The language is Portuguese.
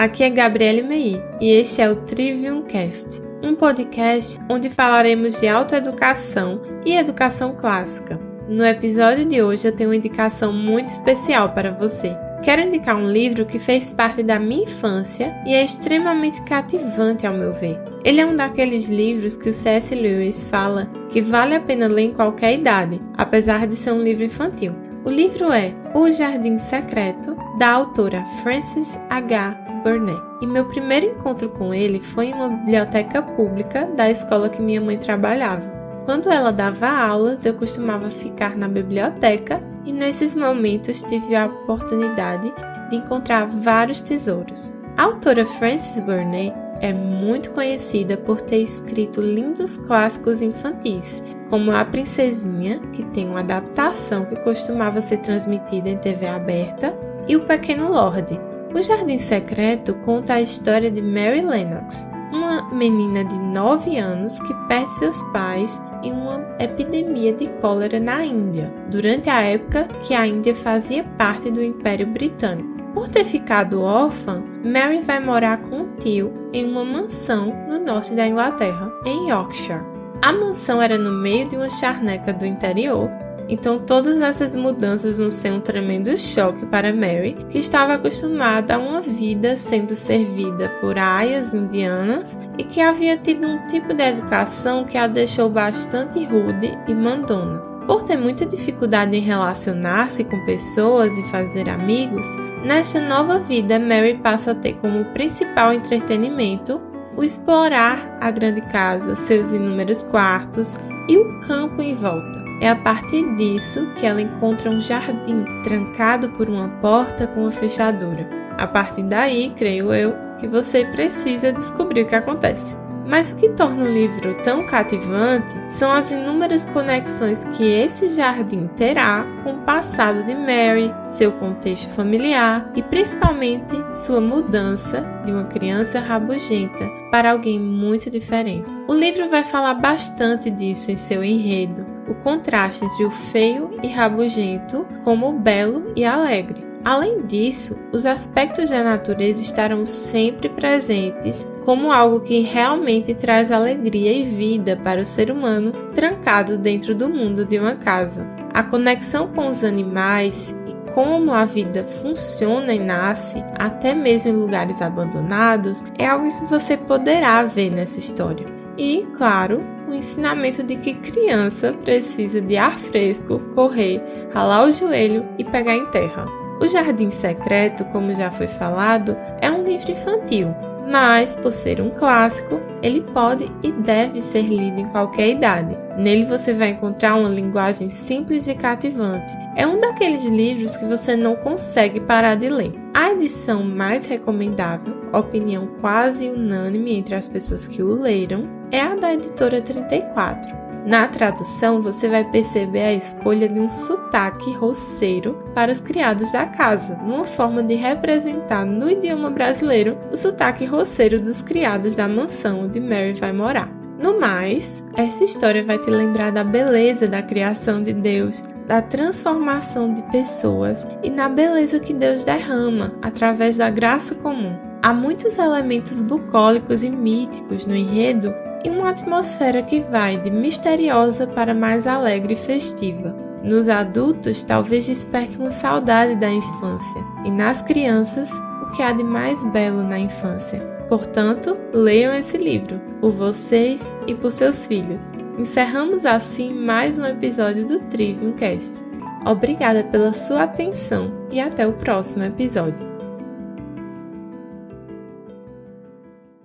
aqui é Gabriele Mei e este é o Trivium Cast, um podcast onde falaremos de autoeducação e educação clássica. No episódio de hoje eu tenho uma indicação muito especial para você. Quero indicar um livro que fez parte da minha infância e é extremamente cativante ao meu ver. Ele é um daqueles livros que o C.S. Lewis fala que vale a pena ler em qualquer idade, apesar de ser um livro infantil. O livro é O Jardim Secreto, da autora Frances H. Burnett. E meu primeiro encontro com ele foi em uma biblioteca pública da escola que minha mãe trabalhava. Quando ela dava aulas, eu costumava ficar na biblioteca e nesses momentos tive a oportunidade de encontrar vários tesouros. A autora Frances Burnett é muito conhecida por ter escrito lindos clássicos infantis, como A Princesinha, que tem uma adaptação que costumava ser transmitida em TV aberta, e O Pequeno Lorde, o Jardim Secreto conta a história de Mary Lennox, uma menina de 9 anos que perde seus pais em uma epidemia de cólera na Índia, durante a época que a Índia fazia parte do Império Britânico. Por ter ficado órfã, Mary vai morar com um tio em uma mansão no norte da Inglaterra, em Yorkshire. A mansão era no meio de uma charneca do interior então todas essas mudanças vão ser um tremendo choque para Mary, que estava acostumada a uma vida sendo servida por aias indianas e que havia tido um tipo de educação que a deixou bastante rude e mandona. Por ter muita dificuldade em relacionar-se com pessoas e fazer amigos, nesta nova vida Mary passa a ter como principal entretenimento o explorar a grande casa, seus inúmeros quartos e o campo em volta. É a partir disso que ela encontra um jardim trancado por uma porta com uma fechadura. A partir daí, creio eu, que você precisa descobrir o que acontece. Mas o que torna o livro tão cativante são as inúmeras conexões que esse jardim terá com o passado de Mary, seu contexto familiar e principalmente sua mudança de uma criança rabugenta para alguém muito diferente. O livro vai falar bastante disso em seu enredo, o contraste entre o feio e rabugento como o belo e alegre. Além disso, os aspectos da natureza estarão sempre presentes como algo que realmente traz alegria e vida para o ser humano trancado dentro do mundo de uma casa. A conexão com os animais e como a vida funciona e nasce, até mesmo em lugares abandonados, é algo que você poderá ver nessa história. E, claro, o ensinamento de que criança precisa de ar fresco, correr, ralar o joelho e pegar em terra. O Jardim Secreto, como já foi falado, é um livro infantil, mas por ser um clássico, ele pode e deve ser lido em qualquer idade. Nele você vai encontrar uma linguagem simples e cativante. É um daqueles livros que você não consegue parar de ler. A edição mais recomendável, opinião quase unânime entre as pessoas que o leram, é a da editora 34. Na tradução, você vai perceber a escolha de um sotaque roceiro para os criados da casa, numa forma de representar no idioma brasileiro o sotaque roceiro dos criados da mansão onde Mary vai morar. No mais, essa história vai te lembrar da beleza da criação de Deus, da transformação de pessoas e na beleza que Deus derrama através da graça comum. Há muitos elementos bucólicos e míticos no enredo e uma atmosfera que vai de misteriosa para mais alegre e festiva. Nos adultos, talvez desperte uma saudade da infância, e nas crianças, o que há de mais belo na infância. Portanto, leiam esse livro, por vocês e por seus filhos. Encerramos assim mais um episódio do Trivium Cast. Obrigada pela sua atenção e até o próximo episódio.